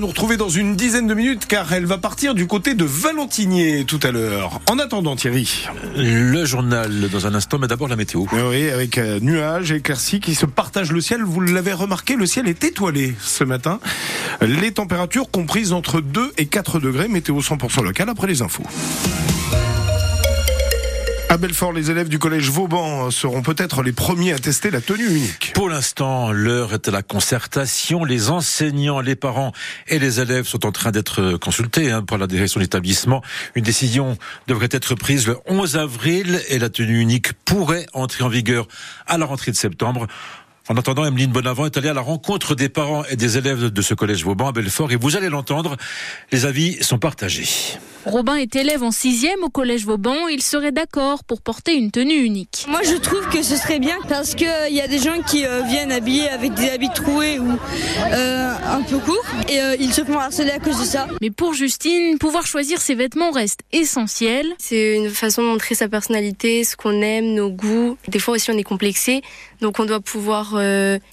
nous retrouver dans une dizaine de minutes car elle va partir du côté de Valentinier tout à l'heure. En attendant Thierry. Le journal dans un instant, mais d'abord la météo. Oui, avec euh, nuages et éclaircies qui se partagent le ciel. Vous l'avez remarqué, le ciel est étoilé ce matin. Les températures comprises entre 2 et 4 degrés. Météo 100% local après les infos. À Belfort, les élèves du collège Vauban seront peut-être les premiers à tester la tenue unique. Pour l'instant, l'heure est à la concertation. Les enseignants, les parents et les élèves sont en train d'être consultés hein, par la direction de l'établissement. Une décision devrait être prise le 11 avril et la tenue unique pourrait entrer en vigueur à la rentrée de septembre. En attendant, Emeline Bonavent est allée à la rencontre des parents et des élèves de ce collège Vauban à Belfort et vous allez l'entendre, les avis sont partagés. Robin est élève en sixième au collège Vauban. Il serait d'accord pour porter une tenue unique. Moi, je trouve que ce serait bien parce qu'il il y a des gens qui euh, viennent habillés avec des habits troués ou euh, un peu courts et euh, ils se font harceler à cause de ça. Mais pour Justine, pouvoir choisir ses vêtements reste essentiel. C'est une façon de montrer sa personnalité, ce qu'on aime, nos goûts. Des fois aussi, on est complexé, donc on doit pouvoir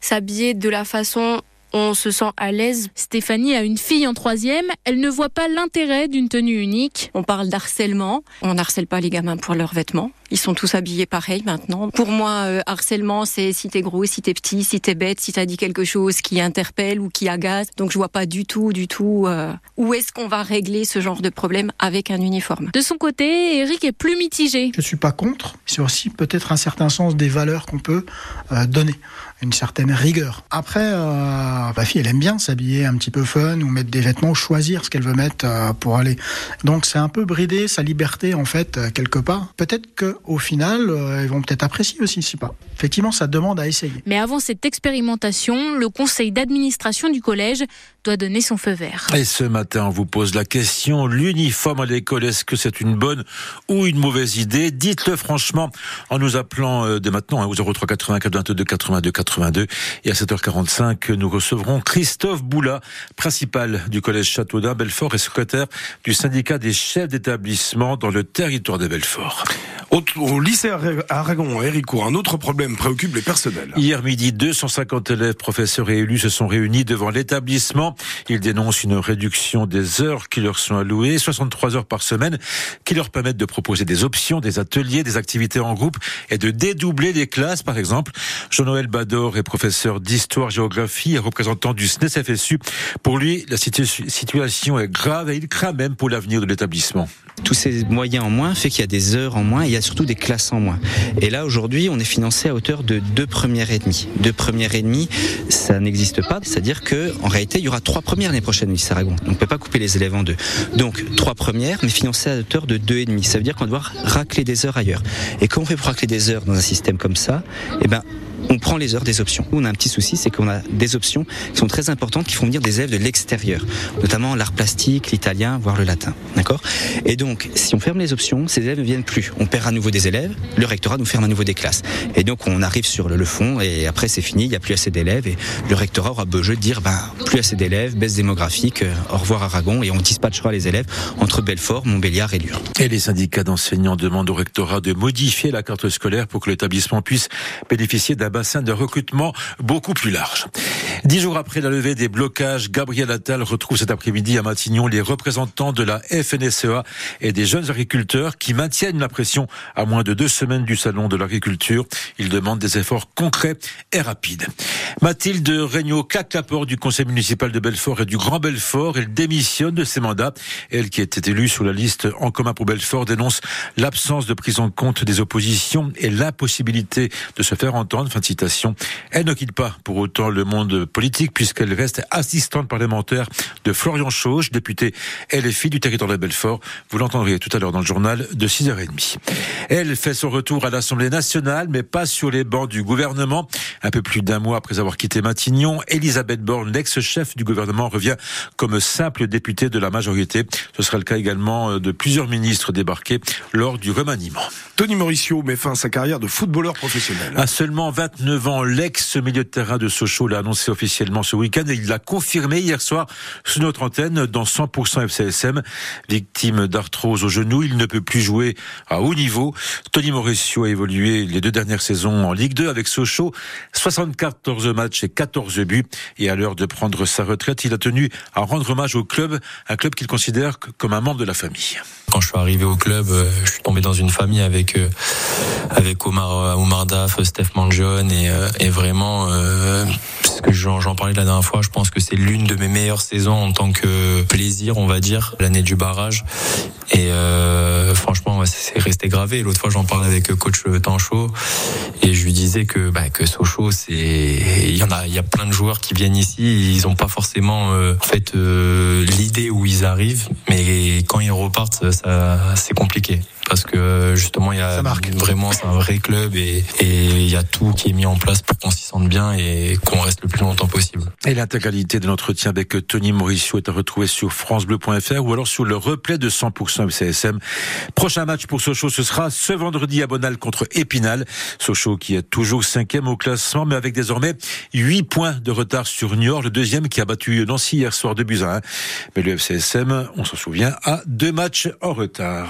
s'habiller de la façon on se sent à l'aise. Stéphanie a une fille en troisième. Elle ne voit pas l'intérêt d'une tenue unique. On parle d'harcèlement. On n'harcèle pas les gamins pour leurs vêtements. Ils sont tous habillés pareil maintenant. Pour moi, euh, harcèlement, c'est si t'es gros, si t'es petit, si t'es bête, si t'as dit quelque chose qui interpelle ou qui agace. Donc je vois pas du tout, du tout euh, où est-ce qu'on va régler ce genre de problème avec un uniforme. De son côté, Eric est plus mitigé. Je suis pas contre. C'est aussi peut-être un certain sens des valeurs qu'on peut euh, donner une certaine rigueur. Après, euh, ma fille, elle aime bien s'habiller un petit peu fun ou mettre des vêtements, choisir ce qu'elle veut mettre pour aller. Donc c'est un peu brider sa liberté en fait quelque part. Peut-être que au final, euh, ils vont peut-être apprécier aussi, si pas. Effectivement, ça demande à essayer. Mais avant cette expérimentation, le conseil d'administration du collège doit donner son feu vert. Et ce matin, on vous pose la question, l'uniforme à l'école, est-ce que c'est une bonne ou une mauvaise idée? Dites-le franchement en nous appelant euh, dès maintenant hein, au 03 84 22 82 82. Et à 7h45, nous recevrons Christophe Boula, principal du collège Châteaudun Belfort et secrétaire du syndicat des chefs d'établissement dans le territoire de Belfort. Au, lycée Aragon, à Héricourt, un autre problème préoccupe les personnels. Hier midi, 250 élèves, professeurs et élus se sont réunis devant l'établissement. Ils dénoncent une réduction des heures qui leur sont allouées, 63 heures par semaine, qui leur permettent de proposer des options, des ateliers, des activités en groupe et de dédoubler les classes, par exemple. Jean-Noël Bador est professeur d'histoire-géographie et représentant du SNES-FSU. Pour lui, la situation est grave et il craint même pour l'avenir de l'établissement. Tous ces moyens en moins fait qu'il y a des heures en moins, et il y a surtout des classes en moins. Et là aujourd'hui, on est financé à hauteur de deux premières et demie. Deux premières et ça n'existe pas, c'est-à-dire que en réalité, il y aura trois premières l'année prochaine lycée Aragon. On peut pas couper les élèves en deux. Donc trois premières, mais financées à hauteur de deux et demi. Ça veut dire qu'on devoir racler des heures ailleurs. Et quand on fait pour racler des heures dans un système comme ça, eh ben on prend les heures des options. On a un petit souci, c'est qu'on a des options qui sont très importantes, qui font venir des élèves de l'extérieur, notamment l'art plastique, l'italien, voire le latin. D'accord? Et donc, si on ferme les options, ces élèves ne viennent plus. On perd à nouveau des élèves, le rectorat nous ferme à nouveau des classes. Et donc, on arrive sur le, fond, et après, c'est fini, il n'y a plus assez d'élèves, et le rectorat aura besoin de dire, ben, plus assez d'élèves, baisse démographique, euh, au revoir Aragon, et on dispatchera les élèves entre Belfort, Montbéliard et Lure. Et les syndicats d'enseignants demandent au rectorat de modifier la carte scolaire pour que l'établissement puisse bénéficier d'un bassin de recrutement beaucoup plus large. Dix jours après la levée des blocages, Gabriel Attal retrouve cet après-midi à Matignon les représentants de la FNSEA et des jeunes agriculteurs qui maintiennent la pression à moins de deux semaines du salon de l'agriculture. Ils demandent des efforts concrets et rapides. Mathilde Regnault claque la du conseil municipal de Belfort et du Grand Belfort. Elle démissionne de ses mandats. Elle, qui était élue sur la liste En commun pour Belfort, dénonce l'absence de prise en compte des oppositions et l'impossibilité de se faire entendre. Fin de citation. Elle ne quitte pas pour autant le monde politique puisqu'elle reste assistante parlementaire de Florian Chauche, député LFI du territoire de Belfort. Vous l'entendrez tout à l'heure dans le journal de 6h30. Elle fait son retour à l'Assemblée nationale, mais pas sur les bancs du gouvernement. Un peu plus d'un mois après avoir quitté Matignon, Elisabeth Borne, l'ex-chef du gouvernement, revient comme simple députée de la majorité. Ce sera le cas également de plusieurs ministres débarqués lors du remaniement. Tony Mauricio met fin à sa carrière de footballeur professionnel. À seulement 20 29 ans, l'ex-milieu de terrain de Sochaux l'a annoncé officiellement ce week-end et il l'a confirmé hier soir sur notre antenne dans 100% FCSM. Victime d'arthrose au genou, il ne peut plus jouer à haut niveau. Tony Mauricio a évolué les deux dernières saisons en Ligue 2 avec Sochaux, 74 matchs et 14 buts. Et à l'heure de prendre sa retraite, il a tenu à rendre hommage au club, un club qu'il considère comme un membre de la famille. Quand je suis arrivé au club, euh, je suis tombé dans une famille avec euh, avec Omar euh, Omar Daf, Steph Manjon et, et vraiment ce que j'en parlais la dernière fois, je pense que c'est l'une de mes meilleures saisons en tant que plaisir, on va dire, l'année du barrage. Et euh, franchement, c'est resté gravé. L'autre fois, j'en parlais avec coach Tancho et je lui disais que bah, que Sochaux, c'est il y en a, il y a plein de joueurs qui viennent ici, ils ont pas forcément euh, en fait euh, l'idée où ils arrivent, mais quand ils repartent, c'est compliqué parce que justement il y a vraiment c'est un vrai club et il y a tout qui est mis en place pour qu'on s'y sente bien et qu'on reste le plus longtemps possible. Et l'intégralité de l'entretien avec Tony Mauricio est à retrouver sur francebleu.fr ou alors sur le replay de 100% CSM. Prochain match pour Sochaux, ce sera ce vendredi à Bonal contre Épinal. Sochaux qui est toujours cinquième au classement, mais avec désormais 8 points de retard sur Niort, le deuxième qui a battu Nancy hier soir de buts Mais le FCSM, on s'en souvient, a deux matchs en retard.